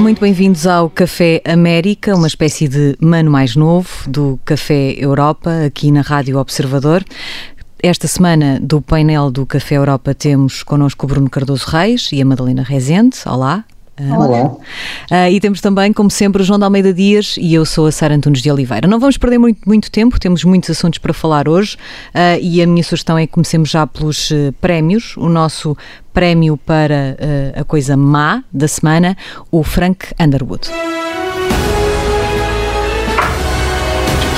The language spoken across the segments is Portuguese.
Muito bem-vindos ao Café América, uma espécie de mano mais novo do Café Europa, aqui na Rádio Observador. Esta semana, do painel do Café Europa, temos connosco o Bruno Cardoso Reis e a Madalena Rezende. Olá. Olá. Uh, e temos também, como sempre, o João de Almeida Dias e eu sou a Sara Antunes de Oliveira. Não vamos perder muito, muito tempo, temos muitos assuntos para falar hoje uh, e a minha sugestão é que comecemos já pelos uh, prémios. O nosso prémio para a coisa má da semana, o Frank Underwood.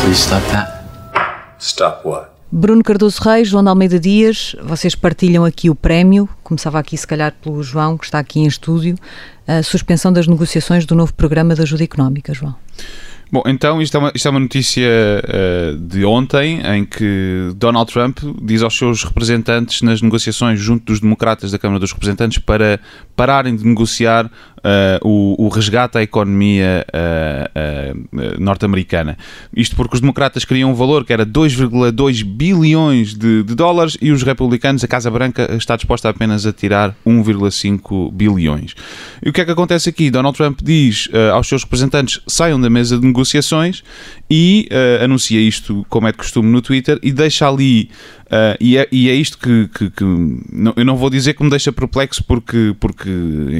Please stop that. Stop what? Bruno Cardoso Reis, João de Almeida Dias, vocês partilham aqui o prémio. Começava aqui, se calhar, pelo João, que está aqui em estúdio. A suspensão das negociações do novo programa de ajuda económica, João. Bom, então isto é uma, isto é uma notícia uh, de ontem em que Donald Trump diz aos seus representantes nas negociações junto dos democratas da Câmara dos Representantes para pararem de negociar uh, o, o, resgate à economia uh, norte-americana. Isto porque os democratas queriam um valor que era 2,2 bilhões de, de, dólares e os republicanos, a Casa Branca, está disposta apenas a tirar 1,5 bilhões. E o que é que acontece aqui? Donald Trump diz aos seus representantes saiam da mesa de negociações e anuncia isto, como é de costume, no Twitter e deixa ali Uh, e, é, e, é, isto que, que, que não, eu não vou dizer que me deixa perplexo porque, porque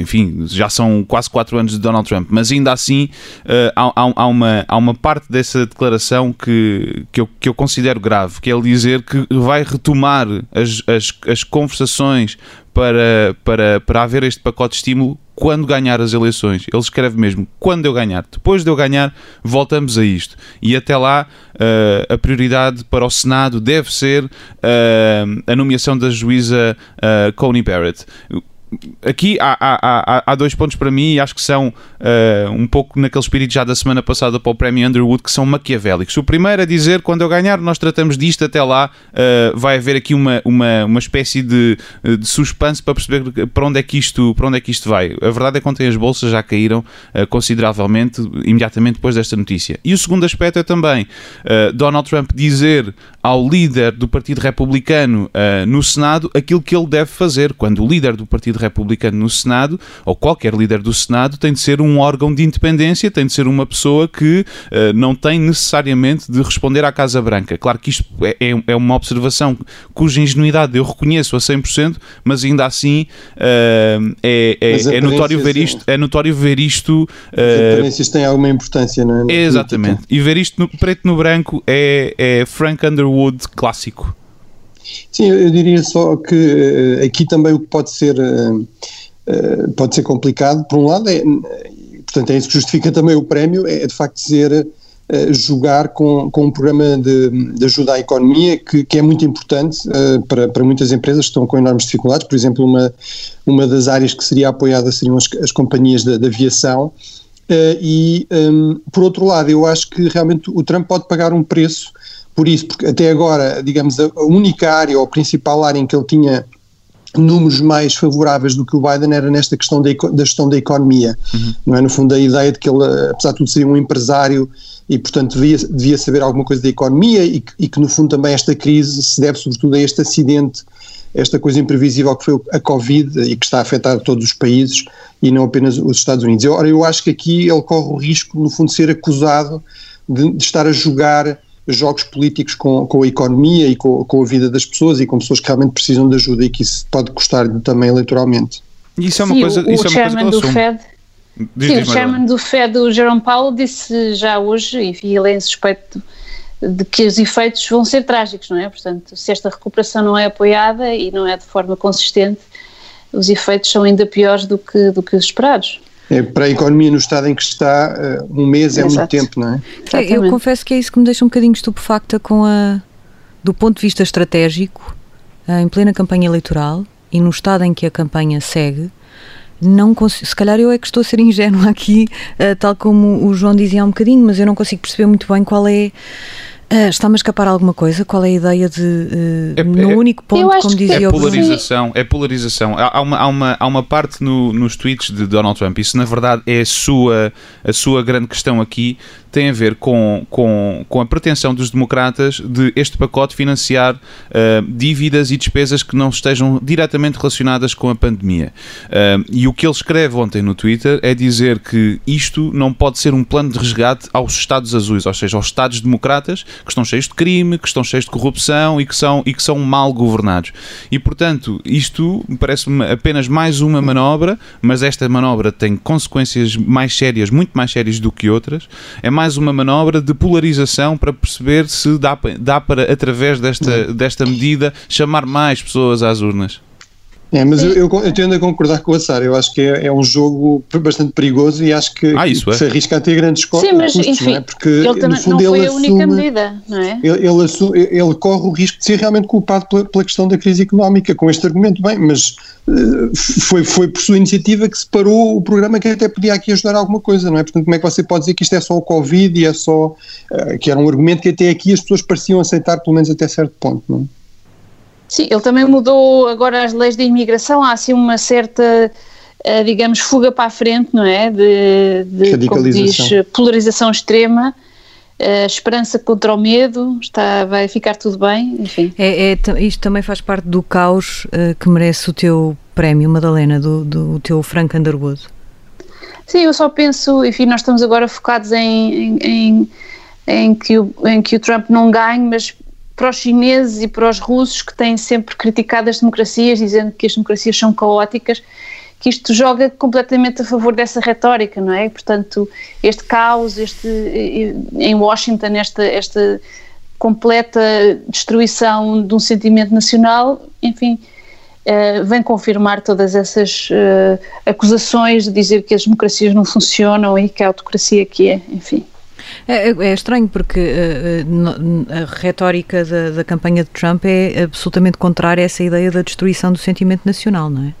enfim, já são quase 4 anos de Donald Trump, mas ainda assim uh, há, há, uma, há uma parte dessa declaração que, que, eu, que eu considero grave, que é ele dizer que vai retomar as, as, as conversações para, para, para haver este pacote de estímulo quando ganhar as eleições. Ele escreve mesmo quando eu ganhar. Depois de eu ganhar, voltamos a isto. E até lá, uh, a prioridade para o Senado deve ser uh, a nomeação da juíza uh, Coney Barrett aqui há, há, há, há, dois pontos para mim e acho que são uh, um pouco naquele espírito já da semana passada para o prémio Underwood que são maquiavélicos. O primeiro é dizer quando eu ganhar nós tratamos disto até lá uh, vai haver aqui uma, uma, uma espécie de, de suspense para perceber para onde, é que isto, para onde é que isto vai. A verdade é que ontem as bolsas já caíram uh, consideravelmente imediatamente depois desta notícia. E o segundo aspecto é também Donald Trump dizer ao líder do Partido Republicano no Senado aquilo que ele deve fazer quando o líder do Partido republicano no Senado, ou qualquer líder do Senado, tem de ser um órgão de independência, tem de ser uma pessoa que uh, não tem necessariamente de responder à Casa Branca. Claro que isto é, é, é uma observação cuja ingenuidade eu reconheço a 100%, mas ainda assim uh, é, é, é notório ver isto. É notório ver isto. Uh, As aparências têm alguma importância, não é? Exatamente. E ver isto no, preto no branco é, é Frank Underwood clássico. Sim, eu diria só que uh, aqui também o que pode ser, uh, uh, pode ser complicado, por um lado, é, portanto é isso que justifica também o prémio, é, é de facto ser jogar com, com um programa de, de ajuda à economia que, que é muito importante para, para muitas empresas que estão com enormes dificuldades, por exemplo, uma, uma das áreas que seria apoiada seriam as, as companhias de aviação, e um, por outro lado, eu acho que realmente o Trump pode pagar um preço por isso, porque até agora, digamos, a única área ou a principal área em que ele tinha números mais favoráveis do que o Biden era nesta questão da, da gestão da economia, uhum. não é? No fundo, a ideia de que ele, apesar de tudo, seria um empresário e, portanto, devia, devia saber alguma coisa da economia e, e que, no fundo, também esta crise se deve sobretudo a este acidente, esta coisa imprevisível que foi a Covid e que está a afetar todos os países e não apenas os Estados Unidos. Ora, eu acho que aqui ele corre o risco, no fundo, de ser acusado de, de estar a jogar jogos políticos com, com a economia e com, com, a vida das pessoas e com pessoas que realmente precisam de ajuda e que isso pode custar também eleitoralmente. Isso é uma Sim, coisa, o, isso o é uma coisa do Fed, diz, Sim, diz, o chairman do Fed, o Jerome Powell, disse já hoje, enfim, ele é suspeito de que os efeitos vão ser trágicos, não é? Portanto, se esta recuperação não é apoiada e não é de forma consistente, os efeitos são ainda piores do que, do que os esperados. É, para a economia no estado em que está, eh, um mês é muito tempo, não é? Exatamente. Eu confesso que é isso que me deixa um bocadinho estupefacta com a, do ponto de vista estratégico, eh, em plena campanha eleitoral e no estado em que a campanha segue, não consigo, se calhar eu é que estou a ser ingênua aqui, uh, tal como o João dizia há um bocadinho, mas eu não consigo perceber muito bem qual é Uh, Está-me a escapar alguma coisa? Qual é a ideia de. Uh, é, no é, único ponto, como dizia é polarização, É polarização. Há, uma, há, uma, há uma parte no, nos tweets de Donald Trump, isso na verdade é a sua, a sua grande questão aqui, tem a ver com, com, com a pretensão dos democratas de este pacote financiar uh, dívidas e despesas que não estejam diretamente relacionadas com a pandemia. Uh, e o que ele escreve ontem no Twitter é dizer que isto não pode ser um plano de resgate aos Estados azuis, ou seja, aos Estados democratas que estão cheios de crime, que estão cheios de corrupção e que são, e que são mal governados. E portanto, isto parece-me apenas mais uma manobra, mas esta manobra tem consequências mais sérias, muito mais sérias do que outras. É mais mais uma manobra de polarização para perceber se dá, dá para, através desta, desta medida, chamar mais pessoas às urnas. É, mas eu, eu, eu, tendo a concordar com a Sara, eu acho que é, é, um jogo bastante perigoso e acho que, ah, que é. se arrisca a ter grandes Sim, mas custos, enfim, não é? Porque ele também, fundo, não foi ele a única assume, medida, não é? Ele, ele, assume, ele, corre o risco de ser realmente culpado pela, pela, questão da crise económica com este argumento, bem, mas uh, foi, foi por sua iniciativa que separou parou o programa que até podia aqui ajudar alguma coisa, não é? Portanto, como é que você pode dizer que isto é só o Covid e é só, uh, que era um argumento que até aqui as pessoas pareciam aceitar pelo menos até certo ponto, não é? Sim, ele também mudou agora as leis de imigração, há assim uma certa, eh, digamos, fuga para a frente, não é? De, de como diz, polarização extrema. Uh, esperança contra o medo, está, vai ficar tudo bem, enfim. É, é isto também faz parte do caos uh, que merece o teu prémio, Madalena, do, do teu Frank Underwood. Sim, eu só penso, enfim, nós estamos agora focados em, em, em, em, que, o, em que o Trump não ganhe, mas para os chineses e para os russos que têm sempre criticado as democracias, dizendo que as democracias são caóticas, que isto joga completamente a favor dessa retórica, não é? Portanto, este caos, este em Washington, esta, esta completa destruição de um sentimento nacional, enfim, uh, vem confirmar todas essas uh, acusações de dizer que as democracias não funcionam e que a autocracia que é, enfim. É, é, é estranho porque uh, a retórica da, da, campanha de Trump é absolutamente contrária a essa ideia da destruição do sentimento nacional, não é?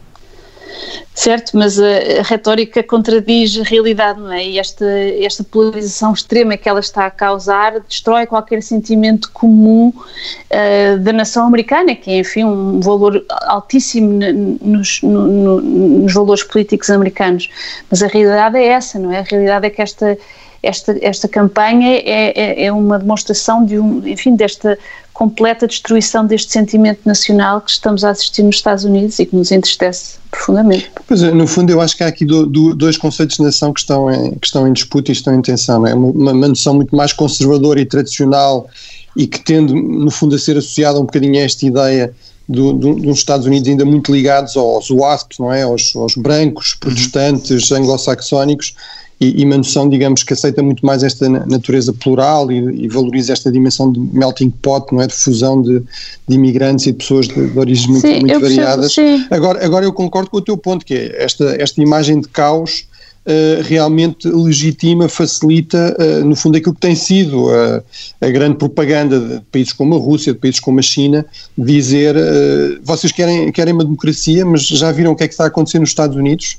Certo, mas a, retórica contradiz a realidade, não é? E esta, esta polarização extrema que ela está a causar destrói qualquer sentimento comum uh, da nação americana, que é, enfim, um valor altíssimo nos, no, no, nos valores políticos americanos. Mas a realidade é essa, não é? A realidade é que esta esta, esta campanha é, é, é, uma demonstração de um, enfim, desta completa destruição deste sentimento nacional que estamos a assistir nos Estados Unidos e que nos entristece profundamente. Pois é, no fundo eu acho que há aqui do, do, dois conceitos de nação que estão em, que estão em disputa e estão em tensão. É uma, uma noção muito mais conservadora e tradicional e que tende, no fundo, a ser associada um bocadinho a esta ideia do, do, dos Estados Unidos ainda muito ligados aos WASPs, não é? aos, aos brancos, protestantes, anglo-saxónicos, e, e, uma noção, digamos, que aceita muito mais esta natureza plural e, e, valoriza esta dimensão de melting pot, não é? De fusão de, de imigrantes e de pessoas de, de origens muito, sim, muito variadas. Agora, agora eu concordo com o teu ponto, que é esta, esta imagem de caos realmente legitima, facilita, uh, no fundo, aquilo que tem sido uh, a grande propaganda de países como a Rússia, de países como a China, dizer vocês querem, querem uma democracia, mas já viram o que é que está a acontecer nos Estados Unidos?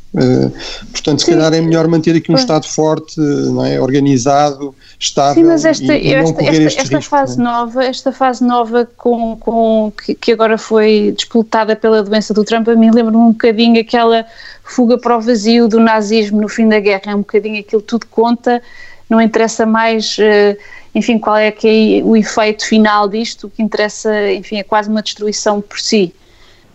portanto, se Sim. calhar é melhor manter aqui um Estado forte, não é, organizado, estável Sim, mas esta, e, e esta, esta, esta fase é? nova, esta fase nova com, com que, que agora foi disputada pela doença do Trump, a mim lembra-me um bocadinho aquela fuga para o vazio do nazismo no fim da guerra, é um bocadinho aquilo tudo conta, não interessa mais, eh, enfim, qual é que é o efeito final disto, o que interessa, enfim, é quase uma destruição por si.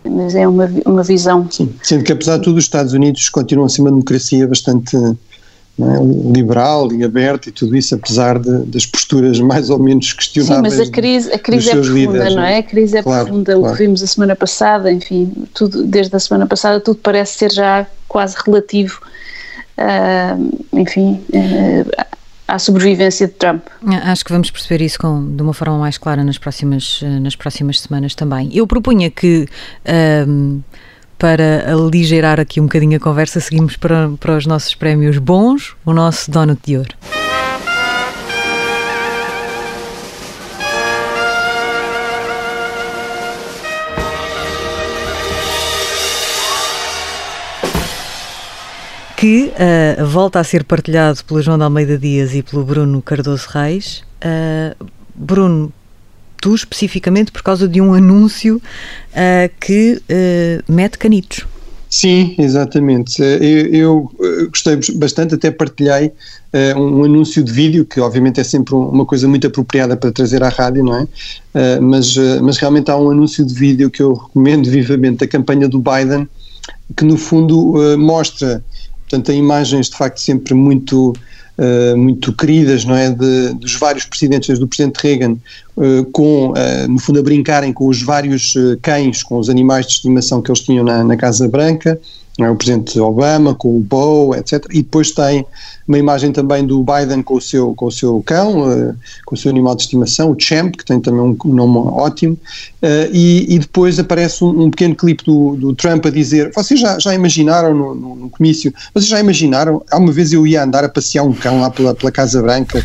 Mas é uma, uma visão. Sim, sendo que apesar de tudo os Estados Unidos continuam a ser uma democracia bastante é? liberal e aberto e tudo isso, apesar de, das posturas mais ou menos questionáveis. Sim, mas a crise, a crise é profunda, líderes, não é? A crise é claro, profunda. Claro. O que vimos a semana passada, enfim, tudo, desde a semana passada, tudo parece ser já quase relativo, uh, enfim, uh, à sobrevivência de Trump. Acho que vamos perceber isso com, de uma forma mais clara nas próximas, nas próximas semanas também. Eu propunha que. Uh, para aligerar aqui um bocadinho a conversa, seguimos para, para os nossos prémios bons, o nosso Donut de Ouro. que uh, volta a ser partilhado pelo João de Almeida Dias e pelo Bruno Cardoso Reis. Uh, Bruno, tu especificamente por causa de um anúncio uh, que uh, mete canitos. Sim, exatamente. Eu, eu, gostei bastante, até partilhei uh, um anúncio de vídeo, que obviamente é sempre uma coisa muito apropriada para trazer à rádio, não é? Uh, mas, uh, mas realmente há um anúncio de vídeo que eu recomendo vivamente, da campanha do Biden, que no fundo mostra, portanto, tem imagens de facto sempre muito uh, muito queridas, não é, de, dos vários presidentes, desde o presidente Reagan, uh, com, uh, no fundo, a brincarem com os vários cães, com os animais de estimação que eles tinham na, na Casa Branca? O presidente Obama com o Bo, etc. E depois tem uma imagem também do Biden com o seu, com o seu cão, uh, com o seu animal de estimação, o Champ, que tem também um, nome ótimo, uh, e, e, depois aparece um, um pequeno clipe do, do, Trump a dizer, vocês já, já imaginaram no, no, no, comício, vocês já imaginaram, há uma vez eu ia andar a passear um cão lá pela, pela Casa Branca, uh,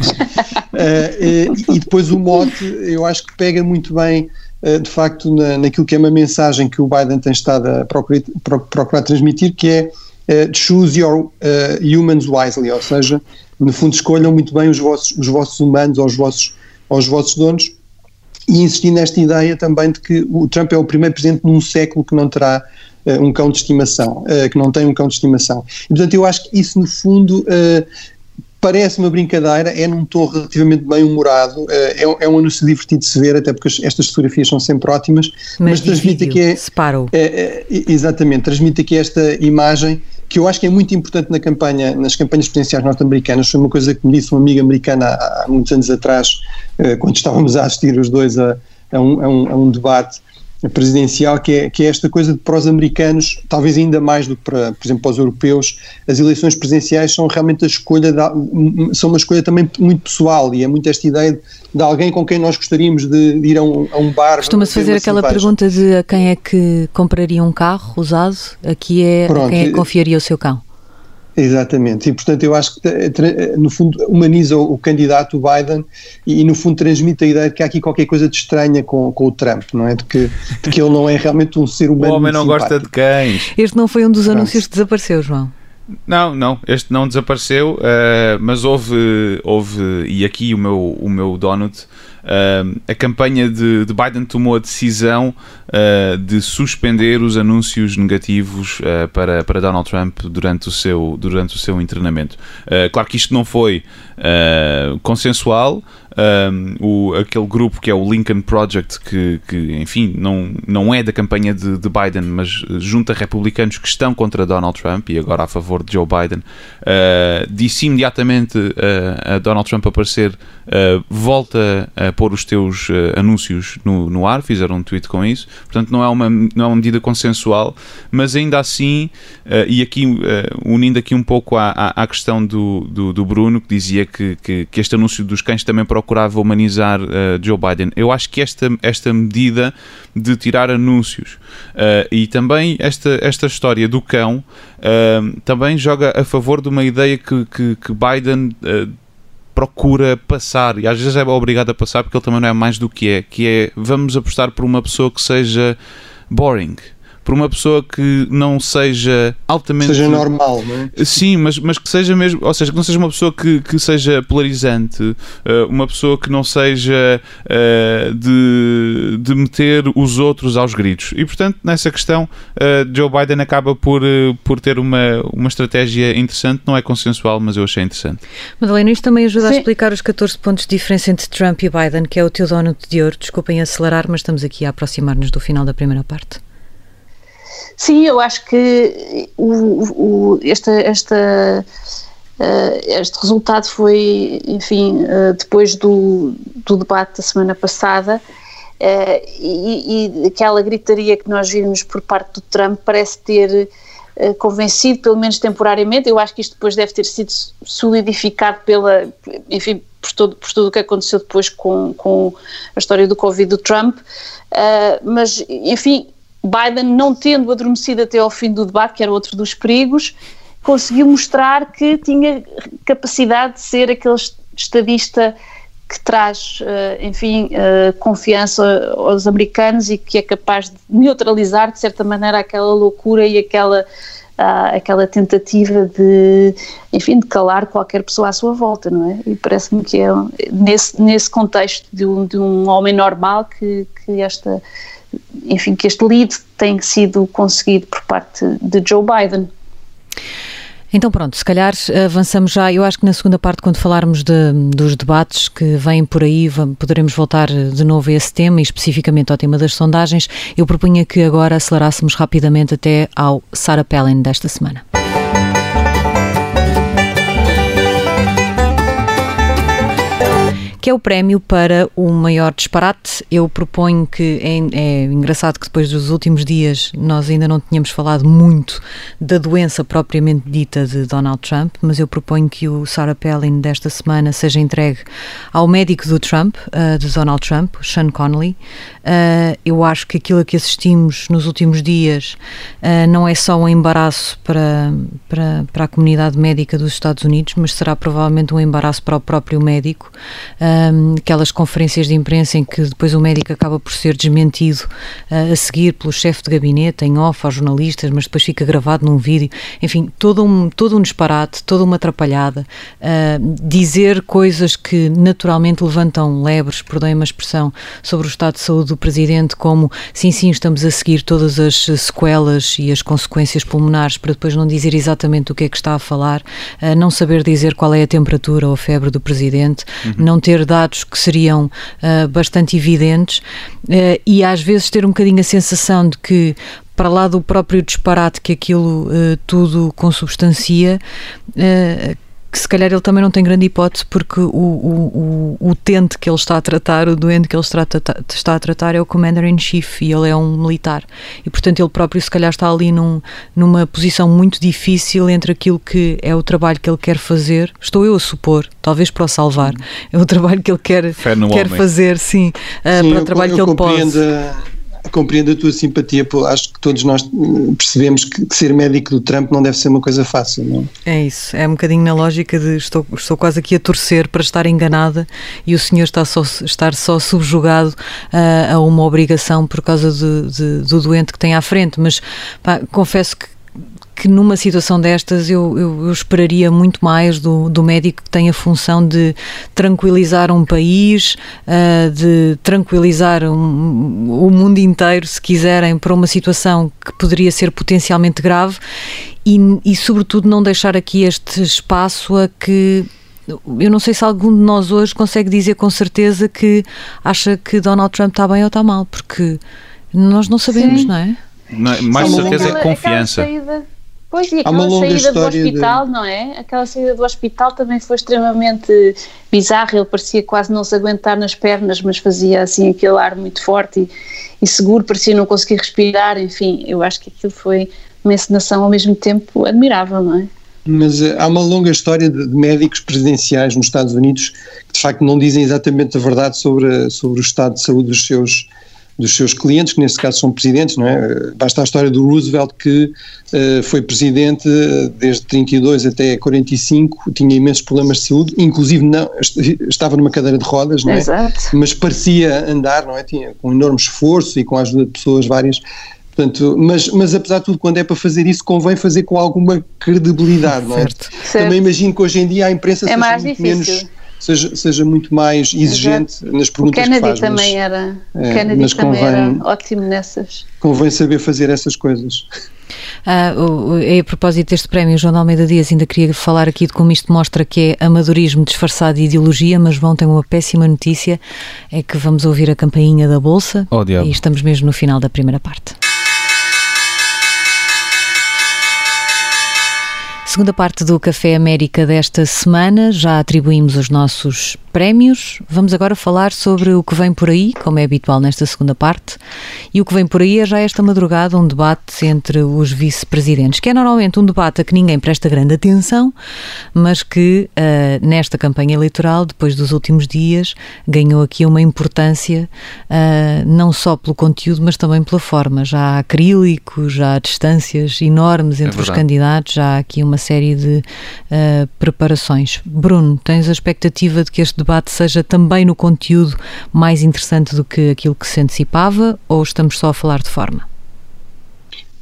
e, e depois o mote, eu acho que pega muito bem eh, de facto na, naquilo que é uma mensagem que o Biden tem estado a procurar, procurar transmitir, que é uh, choose your uh, humans wisely, ou seja, no fundo escolham muito bem os vossos, os vossos humanos ou os vossos, ou os vossos donos e insistir nesta ideia também de que o Trump é o primeiro presidente num século que não terá uh, um cão de estimação, que não tem um cão de estimação. E, portanto, eu acho que isso, no fundo, parece uma brincadeira, é num tom relativamente bem humorado, eh, é, é, um anúncio divertido de se ver, até porque estas fotografias são sempre ótimas, mas, mas transmite aqui é, é, exatamente, transmite aqui esta imagem que eu acho que é muito importante na campanha, nas campanhas presidenciais norte-americanas, foi uma coisa que me disse uma amiga americana há, há muitos anos atrás, quando estávamos a assistir os dois a, a, um, a, um, a um debate presidencial, que é, que é esta coisa de para os americanos, talvez ainda mais do que para, por exemplo, para os europeus, as eleições presidenciais são realmente a escolha, de, são uma escolha também muito pessoal e é muito esta ideia de, de alguém com quem nós gostaríamos de, de ir a um, a um bar. Costuma-se fazer aquela cerveja. pergunta de a quem é que compraria um carro usado, aqui é Pronto, a quem é que confiaria o seu cão. Exatamente, e portanto eu acho que no fundo humaniza o, candidato Biden e, no fundo transmite a ideia de que há aqui qualquer coisa de estranha com, com o Trump, não é? De que, de que ele não é realmente um ser humano. O homem não simpático. gosta de cães. Este não foi um dos anúncios que desapareceu, João. Não, não, este não desapareceu, uh, mas houve, houve, e aqui o meu, o meu donut, uh, a campanha de, de, Biden tomou a decisão uh, de suspender os anúncios negativos para, para Donald Trump durante o seu, durante o seu internamento. claro que isto não foi consensual, um, o, aquele grupo que é o Lincoln Project, que, que enfim, não, não é da campanha de, de, Biden, mas junta republicanos que estão contra Donald Trump e agora a favor de Joe Biden, uh, disse imediatamente uh, a Donald Trump aparecer, uh, volta a pôr os teus anúncios no, no ar, fizeram um tweet com isso, portanto não é uma, não é uma medida consensual, mas ainda assim, e aqui unindo aqui um pouco à, à, questão do, do, do, Bruno, que dizia que, que, que este anúncio dos cães também procura procurava humanizar uh, Joe Biden. Eu acho que esta, esta medida de tirar anúncios uh, e também esta, esta história do cão uh, também joga a favor de uma ideia que, que, que Biden procura passar e às vezes é obrigado a passar porque ele também não é mais do que é, que é vamos apostar por uma pessoa que seja boring por uma pessoa que não seja altamente. Seja normal, não é? Sim, mas, mas que seja mesmo. Ou seja, que não seja uma pessoa que, que seja polarizante, eh, uma pessoa que não seja uh, de, de meter os outros aos gritos. E portanto, nessa questão, uh, Joe Biden acaba por, por ter uma, uma estratégia interessante, não é consensual, mas eu achei interessante. Madalena, isto também ajuda Sim. a explicar os 14 pontos de diferença entre Trump e Biden, que é o teu dono de ouro. Desculpem acelerar, mas estamos aqui a aproximar-nos do final da primeira parte. Sim, eu acho que o, o, esta, esta, uh, este resultado foi, enfim, uh, depois do, do debate da semana passada, uh, e, e, aquela gritaria que nós vimos por parte do Trump parece ter convencido, pelo menos temporariamente. Eu acho que isto depois deve ter sido solidificado pela, enfim, por, todo, por tudo o que aconteceu depois com, com a história do Covid do Trump. mas, enfim, Biden, não tendo adormecido até ao fim do debate, que era outro dos perigos, conseguiu mostrar que tinha capacidade de ser aquele estadista que traz, eh, enfim, eh, confiança aos americanos e que é capaz de neutralizar, de certa maneira, aquela loucura e aquela há aquela tentativa de, enfim, de calar qualquer pessoa à sua volta, não é? E parece-me que é nesse, nesse contexto de um, de um homem normal que, que esta, enfim, que este lead tem sido conseguido por parte de Joe Biden. Então pronto, se calhar avançamos já. Eu acho que na segunda parte, quando falarmos de, dos debates que vêm por aí, poderemos voltar de novo a esse tema e especificamente ao tema das sondagens. Eu propunha que agora acelerássemos rapidamente até ao Sarah Palin desta semana. Que é o prémio para o maior disparate. Eu proponho que é, é, engraçado que depois dos últimos dias nós ainda não tínhamos falado muito da doença propriamente dita de Donald Trump, mas eu proponho que o Sarah Palin desta semana seja entregue ao médico do Trump, uh, de Donald Trump, Sean Connolly. Uh, eu acho que aquilo a que assistimos nos últimos dias uh, não é só um embaraço para, para, para a comunidade médica dos Estados Unidos, mas será provavelmente um embaraço para o próprio médico um, aquelas conferências de imprensa em que depois o médico acaba por ser desmentido uh, a seguir pelo chefe de gabinete, em off aos jornalistas, mas depois fica gravado num vídeo. Enfim, todo um, todo um disparate, toda uma atrapalhada. Uh, dizer coisas que naturalmente levantam lebres, perdoem-me a expressão, sobre o estado de saúde do presidente, como sim, sim, estamos a seguir todas as sequelas e as consequências pulmonares, para depois não dizer exatamente o que é que está a falar, uh, não saber dizer qual é a temperatura ou a febre do presidente, uhum. não ter dados que seriam uh, bastante evidentes uh, e às vezes ter um bocadinho a sensação de que para lá do próprio disparate que aquilo uh, tudo consubstancia, que se calhar ele também não tem grande hipótese porque o, o, o utente que ele está a tratar, o doente que ele está a, está a tratar é o Commander-in-Chief e ele é um militar. E portanto ele próprio se calhar está ali num, numa posição muito difícil entre aquilo que é o trabalho que ele quer fazer, estou eu a supor, talvez para o salvar, é o trabalho que ele quer, quer fazer, sim, uh, sim para o trabalho eu, eu que ele pode compreendo a tua simpatia, acho que todos nós percebemos que, que, ser médico do Trump não deve ser uma coisa fácil, não é? É isso, é um bocadinho na lógica de estou, estou quase aqui a torcer para estar enganada e o senhor está só, estar só subjugado uh, a uma obrigação por causa de, de, do doente que tem à frente, mas pá, confesso que que numa situação destas eu, eu, eu, esperaria muito mais do, do médico que tem a função de tranquilizar um país, uh, de tranquilizar um, o mundo inteiro, se quiserem, para uma situação que poderia ser potencialmente grave e, e, sobretudo, não deixar aqui este espaço a que. Eu não sei se algum de nós hoje consegue dizer com certeza que acha que Donald Trump está bem ou está mal, porque nós não sabemos, Sim. não é? Não, mais certeza é confiança. Pois, e aquela saída do hospital, de... não é? Aquela saída do hospital também foi extremamente bizarra. Ele parecia quase não se aguentar nas pernas, mas fazia assim aquele ar muito forte e, e seguro, parecia não conseguir respirar. Enfim, eu acho que aquilo foi uma encenação ao mesmo tempo admirável, não é? Mas uh, há uma longa história de, de, médicos presidenciais nos Estados Unidos que de facto não dizem exatamente a verdade sobre, sobre o estado de saúde dos seus dos seus clientes, que nesse caso são presidentes, não é? Basta a história do Roosevelt que uh, foi presidente desde 32 até 45, tinha imensos problemas de saúde, inclusive não, estava numa cadeira de rodas, não é? Exato. Mas parecia andar, não é? Tinha com enorme esforço e com a ajuda de pessoas várias. Portanto, mas, mas apesar de tudo, quando é para fazer isso, convém fazer com alguma credibilidade, não é? Certo. Também imagino que hoje em dia a imprensa é seja mais muito difícil. menos seja, seja muito mais exigente Exato. nas perguntas o Kennedy que faz. Também mas, era, é, Kennedy mas também convém, era ótimo nessas. Convém saber fazer essas coisas. Ah, a propósito deste prémio, João de Almeida Dias ainda queria falar aqui de como isto mostra que é amadorismo disfarçado de ideologia, mas João tem uma péssima notícia, é que vamos ouvir a campainha da Bolsa oh, e estamos mesmo no final da primeira parte. Segunda parte do Café América desta semana, já atribuímos os nossos prémios. Vamos agora falar sobre o que vem por aí, como é habitual nesta segunda parte. E o que vem por aí é já esta madrugada um debate entre os vice-presidentes, que é normalmente um debate a que ninguém presta grande atenção, mas que uh, nesta campanha eleitoral, depois dos últimos dias, ganhou aqui uma importância uh, não só pelo conteúdo, mas também pela forma. Já há acrílico, já há distâncias enormes entre é os candidatos, já há aqui uma série de uh, preparações. Bruno, tens a expectativa de que este debate seja também no conteúdo mais interessante do que aquilo que se antecipava ou estamos só a falar de forma?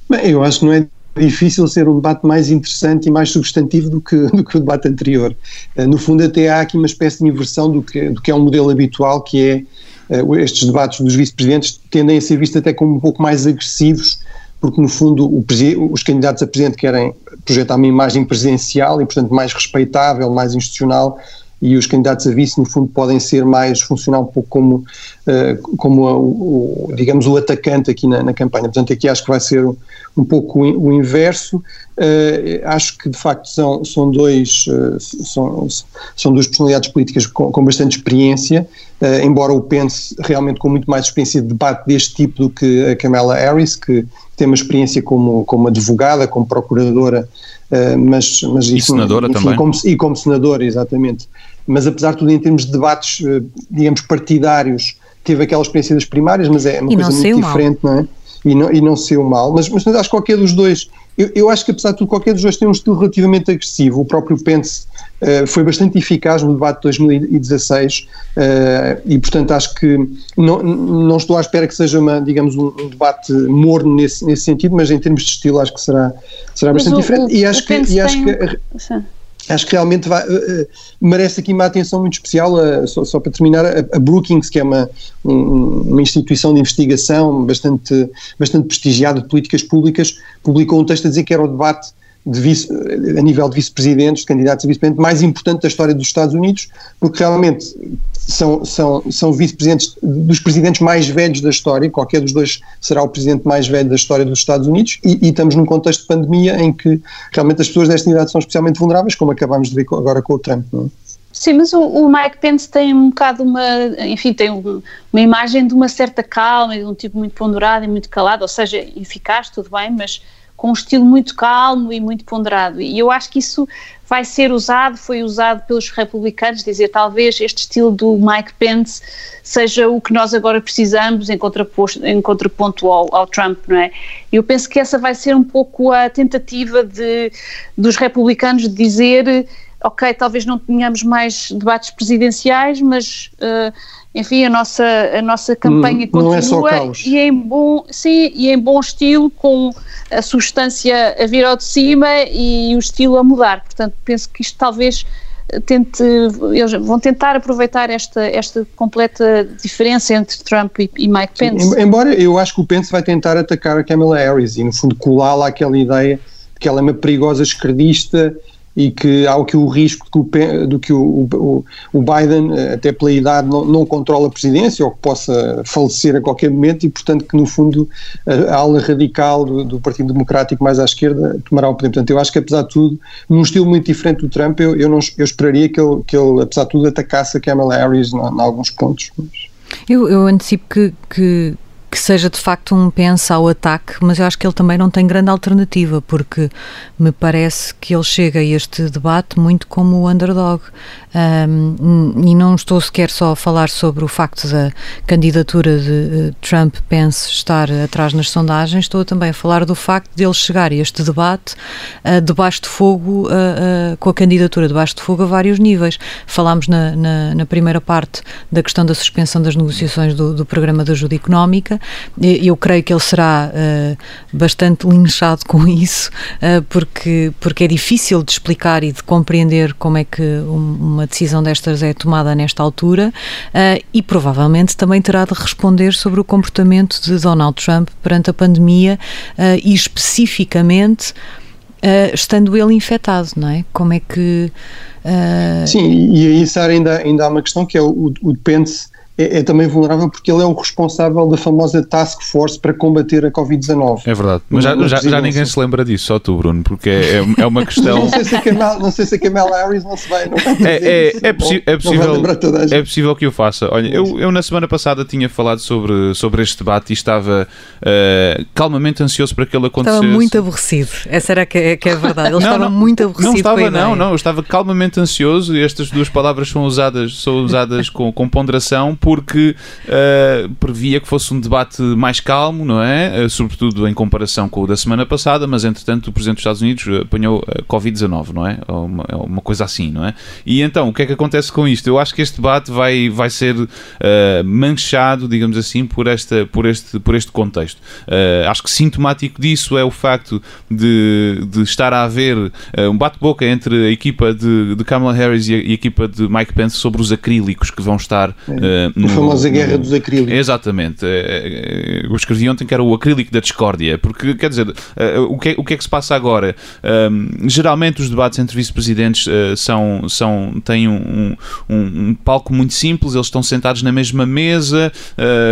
Bem, eu acho que não é difícil ser um debate mais interessante e mais substantivo do que, do que o debate anterior. Uh, no fundo, até há aqui uma espécie de inversão do que, do que é um modelo habitual, que é uh, estes debates dos vice-presidentes tendem a ser vistos até como um pouco mais agressivos, porque no fundo o, os candidatos a presidente querem projetar uma imagem presidencial e, portanto, mais respeitável, mais institucional, e os candidatos a vice, no fundo, podem ser mais, funcionar um pouco como, uh, como a, o, digamos, o atacante aqui na, na, campanha. Portanto, aqui acho que vai ser um, pouco o, inverso. Uh, acho que, de facto, são, são, dois, uh, são, são duas personalidades políticas com, com bastante experiência, embora o pense realmente com muito mais experiência de debate deste tipo do que a Kamala Harris, que tem uma experiência como, como advogada, como procuradora, mas, mas e senadora enfim, também. Como, e como senadora, exatamente mas apesar de tudo em termos de debates, eh, digamos, partidários, teve aquela experiência das primárias, mas é uma e coisa muito diferente, mal. não é? E não, e não o mal, mas, mas acho que qualquer dos dois, eu, eu, acho que apesar de tudo, qualquer dos dois tem um estilo relativamente agressivo. O próprio Pence uh, foi bastante eficaz no debate de 2016 uh, eh, e, portanto, acho que não, não estou à espera que seja, uma, digamos, um, um debate morno nesse, nesse sentido, mas em termos de estilo acho que será, será bastante o, diferente. O, e acho que, e acho que acho que realmente vai, uh, merece aqui uma atenção muito especial, uh, só, só, para terminar, a, a, Brookings, que é uma, um, uma instituição de investigação bastante, bastante prestigiada de políticas públicas, publicou um texto a dizer que era o debate de vice, a nível de vice-presidentes, de candidatos a vice-presidente, mais importante da história dos Estados Unidos, porque realmente são, são, são vice-presidentes dos presidentes mais velhos da história, qualquer dos dois será o presidente mais velho da história dos Estados Unidos, e, e estamos num contexto de pandemia em que realmente as pessoas desta idade são especialmente vulneráveis, como acabamos de ver agora com o Trump. Não é? Sim, mas o, o, Mike Pence tem um bocado uma, enfim, tem um, uma imagem de uma certa calma, de um tipo muito ponderado e muito calado, ou seja, eficaz, tudo bem, mas com um estilo muito calmo e muito ponderado. E eu acho que isso vai ser usado, foi usado pelos republicanos, dizer talvez este estilo do Mike Pence seja o que nós agora precisamos em, em contraponto ao, ao, Trump, não é? Eu penso que essa vai ser um pouco a tentativa de, dos republicanos de dizer, ok, talvez não tenhamos mais debates presidenciais, mas uh, enfim, a nossa, a nossa campanha não, não continua é e em bom, sim, e em bom estilo, com a substância a vir ao de cima e o estilo a mudar. Portanto, penso que isto talvez tente, eles vão tentar aproveitar esta, esta completa diferença entre Trump e, e Mike Pence. Sim, embora eu acho que o Pence vai tentar atacar a Kamala Harris e no fundo colá-la aquela ideia de que ela é uma perigosa esquerdista e que há aqui o risco de que o, que o, o, Biden, eh, até pela idade, não, não controla a presidência ou que possa falecer a qualquer momento e, portanto, que no fundo a, a ala radical do, do, Partido Democrático mais à esquerda tomará o poder. Portanto, eu acho que apesar de tudo, num estilo muito diferente do Trump, eu, eu, não, eu esperaria que ele, que ele, apesar de tudo, atacasse a Kamala Harris em alguns pontos. Eu, eu antecipo que, que que seja de facto um pensa ao ataque, mas eu acho que ele também não tem grande alternativa, porque me parece que ele chega a este debate muito como o underdog. Um, e não estou sequer só a falar sobre o facto da candidatura de uh, Trump-Pence estar atrás nas sondagens, estou também a falar do facto de ele chegar a este debate uh, debaixo de fogo, uh, com a candidatura debaixo de fogo a vários níveis. Falámos na, na, na, primeira parte da questão da suspensão das negociações do, do programa de ajuda económica. Eu creio que ele será bastante linchado com isso, porque, porque é difícil de explicar e de compreender como é que uma decisão destas é tomada nesta altura uh, e provavelmente também terá de responder sobre o comportamento de Donald Trump perante a pandemia uh, e especificamente uh, estando ele infectado, não é? Como é que. Sim, e aí, Sara, ainda, ainda há uma questão que é o, o Pence é, é, também vulnerável porque ele é o responsável da famosa Task Force para combater a Covid-19. É verdade, mas já, já, já, ninguém se lembra disso, só tu, Bruno, porque é, é, é uma questão. não, sei se a Kamala, não sei se a Kamala Harris não se vai. Não vai é, é, é, é, possível, é possível que eu faça. Olha, eu, eu na semana passada tinha falado sobre, sobre este debate e estava uh, calmamente ansioso para que ele acontecesse. Estava muito aborrecido, essa era que é, que é verdade. Ele não, estava não, muito aborrecido. Não estava, não, não, eu estava calmamente ansioso e estas duas palavras são usadas, são usadas com, com ponderação porque previa que fosse um debate mais calmo, não é? sobretudo em comparação com o da semana passada, mas entretanto o Presidente dos Estados Unidos apanhou Covid-19, não é? Uma, uma, coisa assim, não é? E então, o que é que acontece com isto? Eu acho que este debate vai, vai ser manchado, digamos assim, por, esta, por, este, por este contexto. acho que sintomático disso é o facto de, de estar a haver uh, um bate-boca entre a equipa de, de Kamala Harris e a, e a, equipa de Mike Pence sobre os acrílicos que vão estar uh, no, a famosa no, guerra dos acrílicos. Exatamente. Uh, eu escrevi ontem que era o acrílico da discórdia, porque quer dizer, o, que é, o que é que se passa agora? Um, geralmente os debates entre vice-presidentes são, são, têm um, um, um, palco muito simples, eles estão sentados na mesma mesa,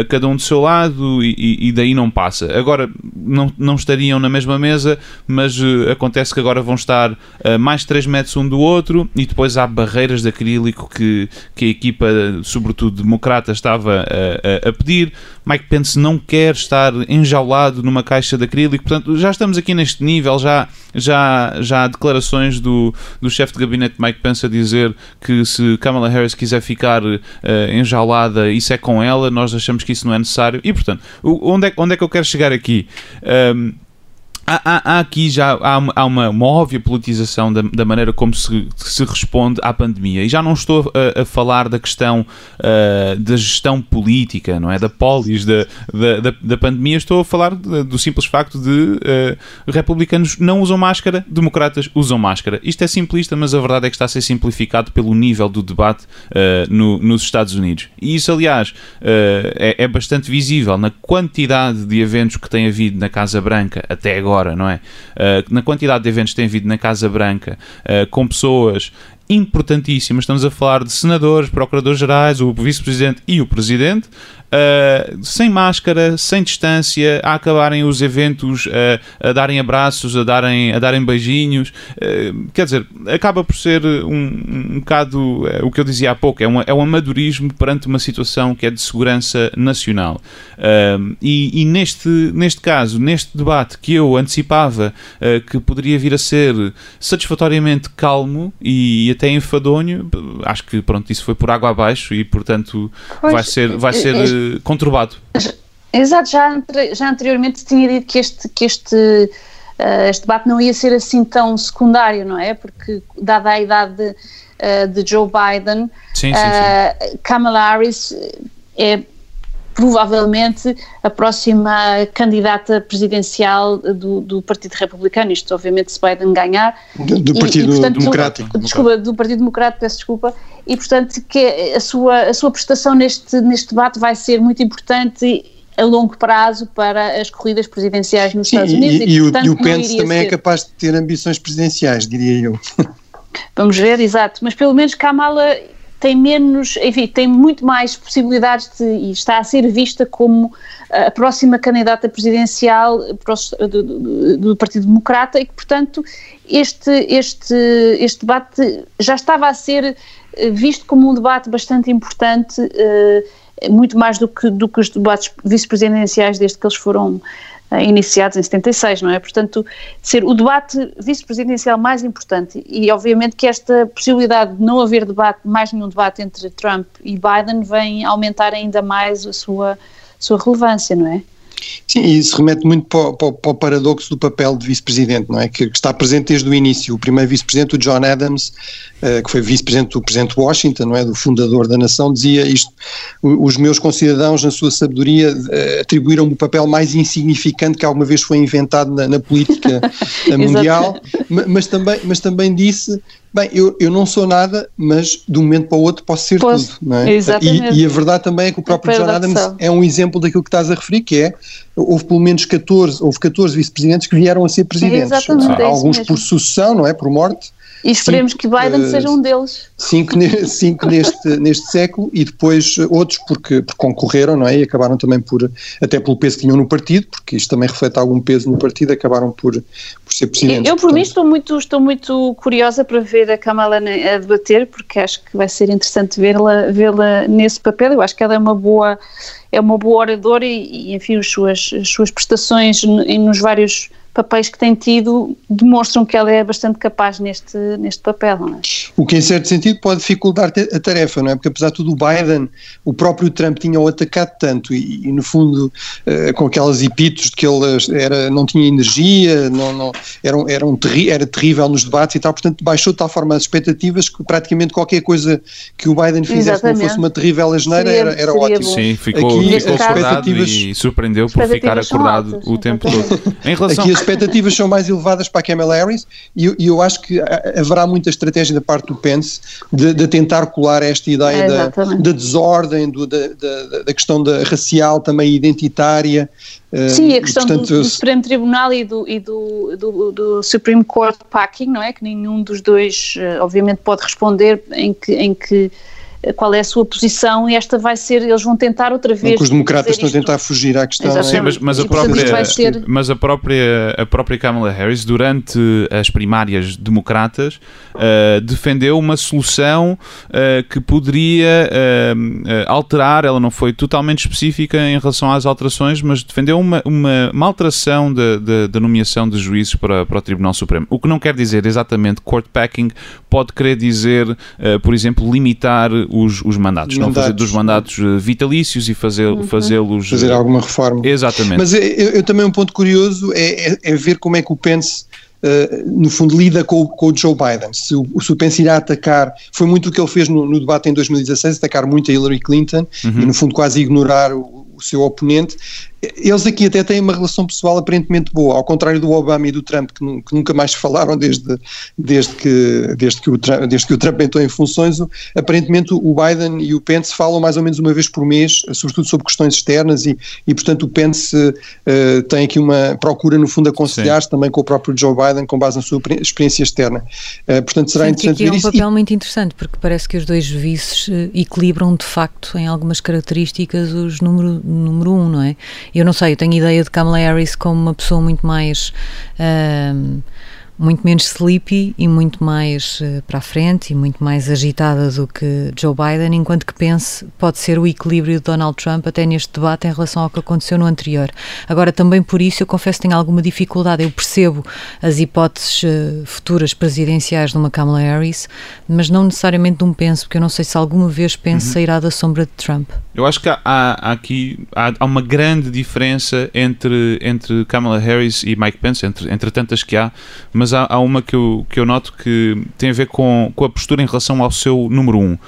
cada um do seu lado, e, e daí não passa. Agora, não, não estariam na mesma mesa, mas uh, acontece que agora vão estar a mais 3 metros um do outro e depois há barreiras de acrílico que, que a equipa, sobretudo democrata, estava a, a, a pedir. Mike Pence não quer estar enjaulado numa caixa de acrílico, portanto, já estamos aqui neste nível, já, já, já há declarações do, do chefe de gabinete Mike Pence a dizer que se Kamala Harris quiser ficar uh, enjaulada, isso é com ela, nós achamos que isso não é necessário. E, portanto, onde é, onde é que eu quero chegar aqui? Um, há, há, há, aqui já há, uma, há uma, uma, óbvia politização da, da maneira como se, se, responde à pandemia. E já não estou a, a falar da questão uh, da gestão política, não é? Da polis da, da, da pandemia, estou a falar de, do simples facto de uh, republicanos não usam máscara, democratas usam máscara. Isto é simplista, mas a verdade é que está a ser simplificado pelo nível do debate uh, no, nos Estados Unidos. E isso, aliás, é, é bastante visível na quantidade de eventos que tem havido na Casa Branca até agora agora, não é? Uh, na quantidade de eventos que tem havido na Casa Branca, uh, com pessoas importantíssimas, estamos a falar de senadores, procuradores-gerais, o vice-presidente e o presidente, uh, sem máscara, sem distância, a acabarem os eventos uh, a darem abraços, a darem, a darem beijinhos. Uh, quer dizer, acaba por ser um, um bocado o que eu dizia há pouco, é um, é um amadorismo perante uma situação que é de segurança nacional. e, e neste, neste caso, neste debate que eu antecipava que poderia vir a ser satisfatoriamente calmo e até enfadonho, acho que pronto, isso foi por água abaixo e portanto pois, vai ser, vai ser conturbado. Exato, já, já anteriormente tinha dito que este, que este, uh, este debate não ia ser assim tão secundário, não é? Porque, dada a idade de, uh, de Joe Biden, sim, sim, sim. Uh, Kamala Harris é provavelmente a próxima candidata presidencial do, do, Partido Republicano, isto obviamente se Biden ganhar. Do, do Partido e, portanto, Democrático. Desculpa, do Partido Democrático, peço desculpa, e portanto que a sua, a sua prestação neste, neste debate vai ser muito importante a longo prazo para as corridas presidenciais nos Sim, Estados Unidos. E, e, e, portanto, e o Pence também é ser. é capaz de ter ambições presidenciais, diria eu. Vamos ver, exato, mas pelo menos Kamala tem menos, enfim, tem muito mais possibilidades de, e está a ser vista como a próxima candidata presidencial do, do, do Partido Democrata e que, portanto, este, este, este debate já estava a ser eh, visto como um debate bastante importante, uh, muito mais do que, do que os debates vice-presidenciais desde que eles foram eh, iniciados em 76, não é? Portanto, ser o debate vice-presidencial mais importante e obviamente que esta possibilidade de não haver debate, mais nenhum debate entre Trump e Biden vem aumentar ainda mais a sua, sua relevância, não é? Sim, e isso remete muito para, para, para o paradoxo do papel de vice-presidente, não é? Que, que, está presente desde o início. O primeiro vice-presidente, o John Adams, uh, que foi vice-presidente do presidente Washington, não é? Do fundador da nação, dizia isto: os meus concidadãos, na sua sabedoria, uh, atribuíram-me o papel mais insignificante que alguma vez foi inventado na, na política mundial, mas também, mas também disse Bem, eu, eu não sou nada, mas de um momento para o outro posso ser Posso, tudo. Não é? Exatamente. E, e, a verdade também é que o próprio John Adams é um exemplo daquilo que estás a referir, que é, houve pelo menos 14, houve 14 vice-presidentes que vieram a ser presidentes. exatamente, Alguns é por sucessão, não é? Por morte, e esperemos cinco, que Biden uh, seja um deles. Cinco, cinco neste, neste século e depois outros porque, porque, concorreram, não é? E acabaram também por, até pelo peso que tinham no partido, porque isto também reflete algum peso no partido, acabaram por, por ser presidentes. Eu, por mim, estou muito, estou muito curiosa para ver a Kamala a debater, porque acho que vai ser interessante vê-la vê nesse papel. Eu acho que ela é uma boa, é uma boa oradora e, e enfim, as suas, as suas prestações nos vários papéis que tem tido demonstram que ela é bastante capaz neste, neste papel. Não é? O que, em certo sentido, pode dificultar a tarefa, não é? Porque, apesar de tudo, o Biden, o próprio Trump tinha-o atacado tanto e, e no fundo, uh, com aquelas epitos de que ele era, não tinha energia, não, não, era, era, um terri era terrível nos debates e tal, portanto, baixou de tal forma as expectativas que praticamente qualquer coisa que o Biden fizesse Exatamente. não fosse uma terrível asneira era, era ótimo. Sim, ficou, Aqui, ficou acordado e surpreendeu por ficar acordado altas, o tempo todo. Em relação... Expectativas são mais elevadas para a Kamala Harris e, e eu acho que haverá muita estratégia da parte do Pence de, de tentar colar esta ideia é, da, da, desordem, do, da, da, da, questão da racial também identitária. Eh, Sim, a questão portanto, do, do, Supremo Tribunal e, do, e do, do, do, Supreme Court Packing, não é? Que nenhum dos dois, eh, obviamente, pode responder em que, em que qual é a sua posição e esta vai ser, eles vão tentar outra vez. Porque os democratas estão a tentar fugir à questão. Sim, mas, mas, a própria, ser... mas a própria, a própria Kamala Harris, durante as primárias democratas, uh, defendeu uma solução uh, que poderia uh, alterar, ela não foi totalmente específica em relação às alterações, mas defendeu uma, uma, uma alteração da nomeação de juízes para, para o Tribunal Supremo. O que não quer dizer exatamente court packing, pode querer dizer, por exemplo, limitar os, os mandatos, mandatos. não fazer dos mandatos eh, vitalícios e fazer, uhum. fazê-los. Fazer eh, alguma reforma. Exatamente. Mas eu, eu, também um ponto curioso é, é, é ver como é que o Pence. Uh, no fundo, lida com, com, o Joe Biden. Se o, se o Pence irá atacar, foi muito o que ele fez no, no debate em 2016, atacar muito a Hillary Clinton uhum. e, no fundo, quase ignorar o, o seu oponente eles aqui até têm uma relação pessoal aparentemente boa, ao contrário do Obama e do Trump, que, que nunca mais falaram desde, desde, que, desde, que o, desde que o Trump entrou em funções. Aparentemente o Biden e o Pence falam mais ou menos uma vez por mês, sobretudo sobre questões externas, e, e portanto o Pence uh, tem aqui uma procura, no fundo, aconselhar-se também com o próprio Joe Biden, com base na sua experiência externa. Uh, portanto, será Sim, interessante que aqui é um papel e... muito interessante, porque parece que os dois vices uh, equilibram de facto em algumas características os número, número um, não é? Eu não sei, eu tenho ideia de Kamala Harris como uma pessoa muito mais. Muito menos sleepy e muito mais uh, para a frente e muito mais agitada do que Joe Biden, enquanto que pense pode ser o equilíbrio de Donald Trump até neste debate em relação ao que aconteceu no anterior. Agora, também por isso, eu confesso que tenho alguma dificuldade. Eu percebo as hipóteses uh, futuras presidenciais de uma Kamala Harris, mas não necessariamente de um Pence, porque eu não sei se alguma vez Pence uhum. sairá da sombra de Trump. Eu acho que há, há aqui há, há, uma grande diferença entre, entre Kamala Harris e Mike Pence, entre, entre tantas que há, mas há, há uma que eu, que eu noto que tem a ver com, com a postura em relação ao seu número um. Uh,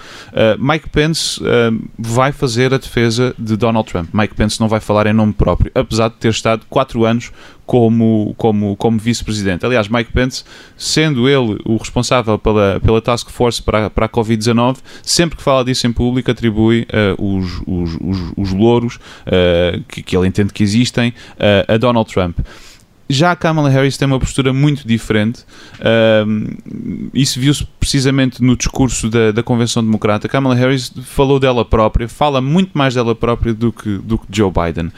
Mike Pence uh, vai fazer a defesa de Donald Trump. Mike Pence não vai falar em nome próprio, apesar de ter estado quatro anos como, como, como vice-presidente. Aliás, Mike Pence, sendo ele o responsável pela, pela task force para, para a Covid-19, sempre que fala disso em público, atribui uh, os, os, os, os louros uh, que, que ele entende que existem uh, a Donald Trump. Já a Kamala Harris tem uma postura muito diferente. Isso viu-se precisamente no discurso da, da Convenção Democrata. Kamala Harris falou dela própria, fala muito mais dela própria do que, do que Joe Biden.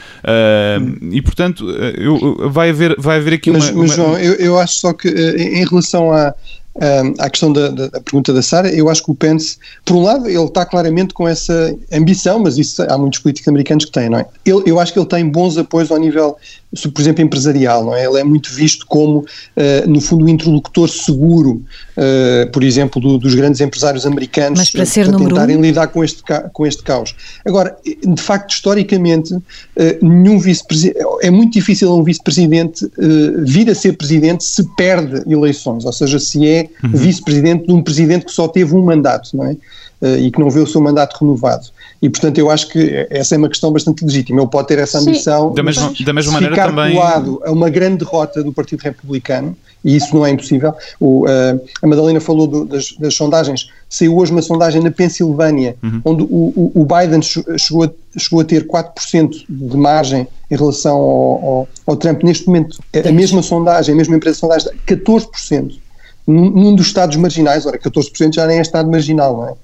E, portanto, eu, vai, haver, vai haver aqui mas, uma. Mas, João, eu, eu acho só que eh, em relação a um, à questão da, da, da pergunta da Sara, eu acho que o Pence, por um lado, ele está claramente com essa ambição, mas isso há muitos políticos americanos que têm, não é? Ele, eu acho que ele tem bons apoios ao nível, por exemplo, empresarial, não é? Ele é muito visto como, uh, no fundo, o um interlocutor seguro, uh, por exemplo, do, dos grandes empresários americanos mas para, ser para tentarem um? lidar com este, com este caos. Agora, de facto, historicamente, uh, nenhum vice-presidente, é muito difícil um vice-presidente vir a ser presidente se perde eleições, ou seja, se é uhum. vice-presidente de um presidente que só teve um mandato, não é? Uh, e que não vê o seu mandato renovado. E, portanto, eu acho que essa é uma questão bastante legítima. Ele pode ter essa ambição, da mesma, da mesma maneira ficar também... colado a uma grande derrota do Partido Republicano, e isso não é impossível. O, uh, a Madalena falou do, das, das, sondagens. Saiu hoje uma sondagem na Pensilvânia, uhum. onde o, o, Biden chegou a, chegou a ter 4% de margem em relação ao, ao, ao Trump. Neste momento, a, a mesma sondagem, a mesma empresa de sondagem, 14% num dos estados marginais, ora, 14% já nem é estado marginal, não é?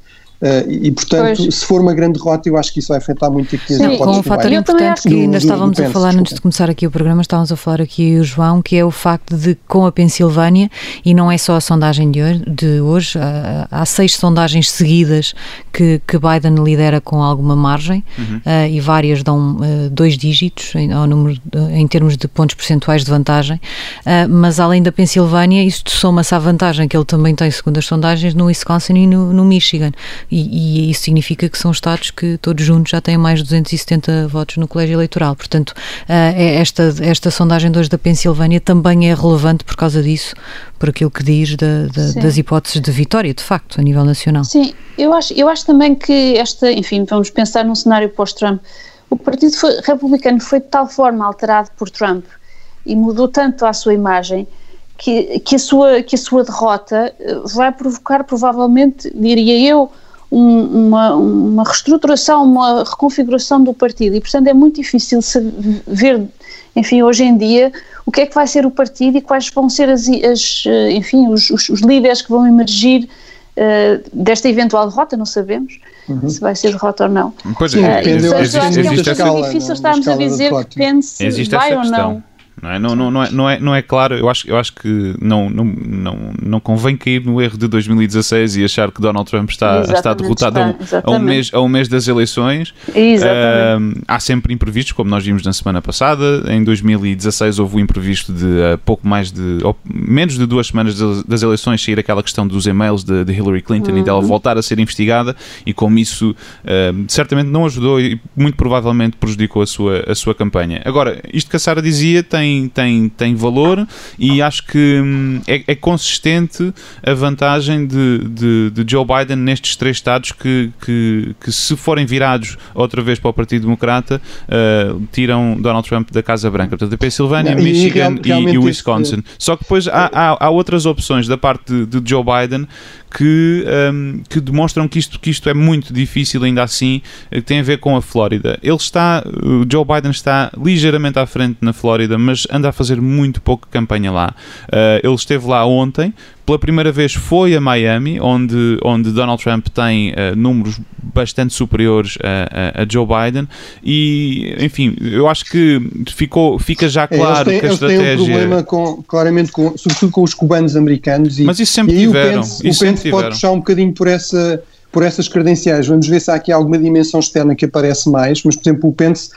Uh, e, portanto, pois. se for uma grande derrota, eu acho que isso vai afetar muito aqui as Sim, com um fator importante que ainda estávamos do, do a falar antes de começar aqui o programa, estávamos a falar aqui o João, que é o facto de com a Pensilvânia, e não é só a sondagem de hoje, de hoje há, há seis sondagens seguidas que, que Biden lidera com alguma margem uhum. uh, e várias dão uh, dois dígitos em, ao número, em termos de pontos percentuais de vantagem, mas além da Pensilvânia, isto soma-se à vantagem que ele também tem, segundo as sondagens, no Wisconsin e no, no Michigan e, e, isso significa que são estados que todos juntos já têm mais de 270 votos no colégio eleitoral. Portanto, uh, esta, esta sondagem de hoje da Pensilvânia também é relevante por causa disso, por aquilo que diz da, da, das hipóteses de vitória, de facto, a nível nacional. Sim, eu acho, eu acho também que esta, enfim, vamos pensar num cenário pós-Trump. O Partido foi, Republicano foi de tal forma alterado por Trump e mudou tanto a sua imagem que, que, a, sua, que a sua derrota eh, vai provocar, provavelmente, diria eu, um, uma, uma reestruturação, uma reconfiguração do partido e, portanto, é muito difícil ver, enfim, hoje em dia, o que é que vai ser o partido e quais vão ser as, as enfim, os, os, os, líderes que vão emergir uh, desta eventual derrota, não sabemos. Uhum. Se vai ser derrota ou não. Pois é, uh, existe, existe, existe, é um difícil estarmos a dizer que pense vai ou não. Não é? Não, não, não, é, não, é, não é claro, eu acho, eu acho que não, não, não, não convém cair no erro de 2016 e achar que Donald Trump está, está derrotado está, a, um, mês, a um mês das eleições. Uh, há sempre imprevistos, como nós vimos na semana passada. Em 2016 houve o um imprevisto de uh, pouco mais de, ou, menos de duas semanas das eleições sair aquela questão dos e-mails de, de Hillary Clinton uhum. e dela uhum. voltar a ser investigada e como isso uh, certamente não ajudou e muito provavelmente prejudicou a sua, a sua campanha. Agora, isto que a Sara dizia tem tem, tem, tem valor e acho que hum, é, é, consistente a vantagem de, de, de, Joe Biden nestes três estados que, que, que, se forem virados outra vez para o Partido Democrata, uh, tiram Donald Trump da Casa Branca. Portanto, a Pensilvânia, Não, Michigan e, e, e Wisconsin. Este... Só que depois há, há, há, outras opções da parte de, de Joe Biden que, um, que demonstram que isto, que isto é muito difícil ainda assim, que tem a ver com a Flórida. Ele está, o Joe Biden está ligeiramente à frente na Flórida, mas anda a fazer muito pouca campanha lá. Uh, ele esteve lá ontem, pela primeira vez foi a Miami, onde, onde Donald Trump tem uh, números bastante superiores a, a, a, Joe Biden e, enfim, eu acho que ficou, fica já é, claro é, têm, que a estratégia... Eles têm um problema com, claramente, com, sobretudo com os cubanos americanos e, Mas isso sempre e tiveram. O Pence, isso o Pence pode puxar um bocadinho por essa por essas credenciais. Vamos ver se há aqui alguma dimensão externa que aparece mais, mas, por exemplo, o Pence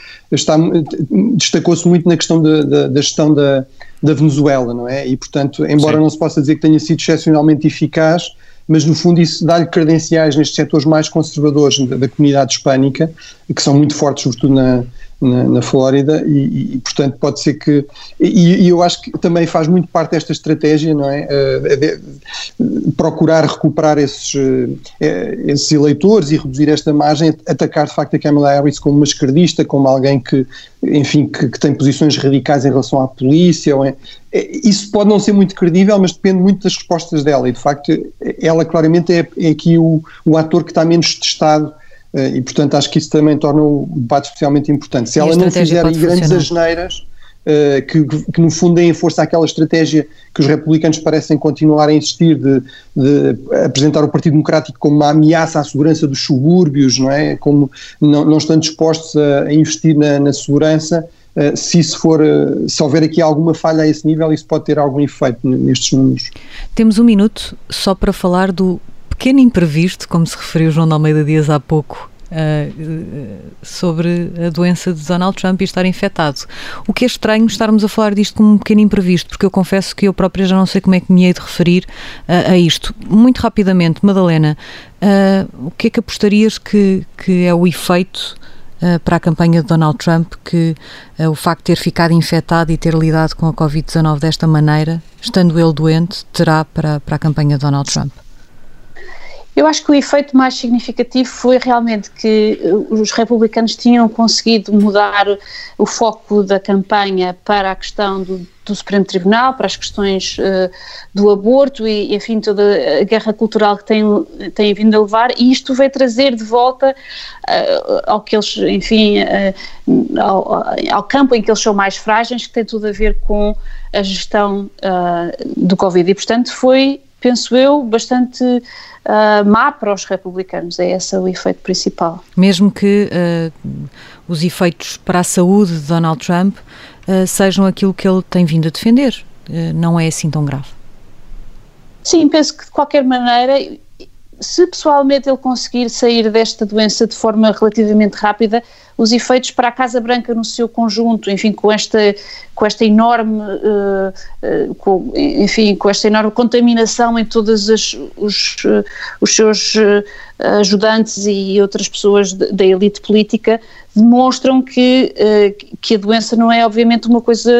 destacou-se muito na questão da, da, da gestão da, da, Venezuela, não é? E, portanto, embora Sim. não se possa dizer que tenha sido excepcionalmente eficaz, mas no fundo isso dá-lhe credenciais nestes setores mais conservadores da, da comunidade hispânica, que são muito fortes, sobretudo na, na, na Flórida e, e, portanto pode ser que e, e, eu acho que também faz muito parte desta estratégia não é? Uh, procurar recuperar esses, uh, esses eleitores e reduzir esta margem atacar de facto a Kamala Harris como uma esquerdista como alguém que enfim que, que tem posições radicais em relação à polícia ou é, isso pode não ser muito credível mas depende muito das respostas dela. E de facto ela claramente é, é aqui o, o ator que está menos testado eh, e, portanto, acho que isso também torna o debate especialmente importante. Se e ela não fizer grandes asneiras, uh, que, que, no fundo deem força àquela estratégia que os republicanos parecem continuar a insistir de, de, apresentar o Partido Democrático como uma ameaça à segurança dos subúrbios, não é? Como não, não estão dispostos a, a investir na, na segurança, uh, se isso for, uh, se houver aqui alguma falha a esse nível, isso pode ter algum efeito nestes números. Temos um minuto só para falar do pequeno imprevisto, como se referiu João de Almeida Dias há pouco, Uh, sobre a doença de Donald Trump e estar infectado. O que é estranho estarmos a falar disto como um pequeno imprevisto, porque eu confesso que eu própria já não sei como é que me hei de referir uh, a isto. Muito rapidamente, Madalena, uh, o que é que apostarias que, que é o efeito para a campanha de Donald Trump que o facto de ter ficado infectado e ter lidado com a Covid-19 desta maneira, estando ele doente, terá para, para a campanha de Donald Trump? Eu acho que o efeito mais significativo foi realmente que eh, os republicanos tinham conseguido mudar o foco da campanha para a questão do, do Supremo Tribunal, para as questões uh, do aborto e, enfim, toda a guerra cultural que têm, têm vindo a levar, e isto veio trazer de volta uh, ao que eles, enfim, uh, ao, ao, campo em que eles são mais frágeis, que tem tudo a ver com a gestão do Covid. E, portanto, foi penso eu, bastante uh, má para os republicanos. É esse o efeito principal. Mesmo que uh, os efeitos para a saúde de Donald Trump uh, sejam aquilo que ele tem vindo a defender, não é assim tão grave. Sim, penso que de qualquer maneira se pessoalmente ele conseguir sair desta doença de forma relativamente rápida, os efeitos para a Casa Branca no seu conjunto, enfim, com esta, com esta enorme, uh, uh, com, enfim, com esta enorme contaminação em todos os, uh, os seus ajudantes e outras pessoas da elite política, demonstram que, que a doença não é obviamente uma coisa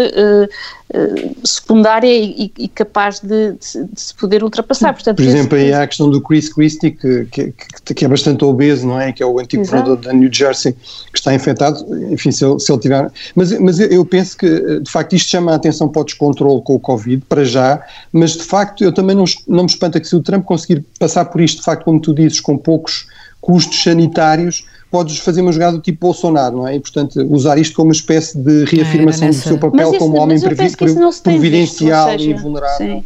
secundária e, e capaz de, de, de, se poder ultrapassar. Portanto, Por exemplo, aí há a questão do Chris Christie, que, que, que, é bastante obeso, não é? Que é o antigo governador da New Jersey, que está infectado, enfim, se ele, se ele tiver. Mas, mas eu penso que, de facto, isto chama a atenção para o descontrole com o Covid, para já, mas de facto eu também não, não me espanta que se o Trump conseguir passar por isto, de facto, como tu dizes, com poucos custos sanitários, podes fazer uma jogada tipo Bolsonaro, não é? E, portanto, usar isto como uma espécie de reafirmação do seu papel isso, como homem providencial e vulnerável. Sim.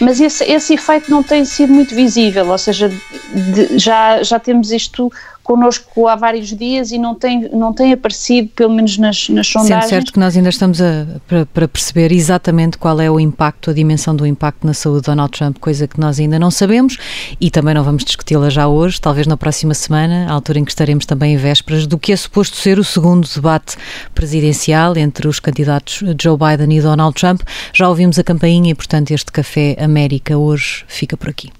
Mas esse, esse efeito não tem sido muito visível, ou seja, de, já, já temos isto connosco há vários dias e não tem, não tem aparecido, pelo menos nas, nas sondagens. Sendo certo que nós ainda estamos a, para, para, perceber exatamente qual é o impacto, a dimensão do impacto na saúde de Donald Trump, coisa que nós ainda não sabemos e também não vamos discuti-la já hoje, talvez na próxima semana, à altura em que estaremos também em vésperas do que é suposto ser o segundo debate presidencial entre os candidatos Joe Biden e Donald Trump. Já ouvimos a campainha e, portanto, este Café América hoje fica por aqui.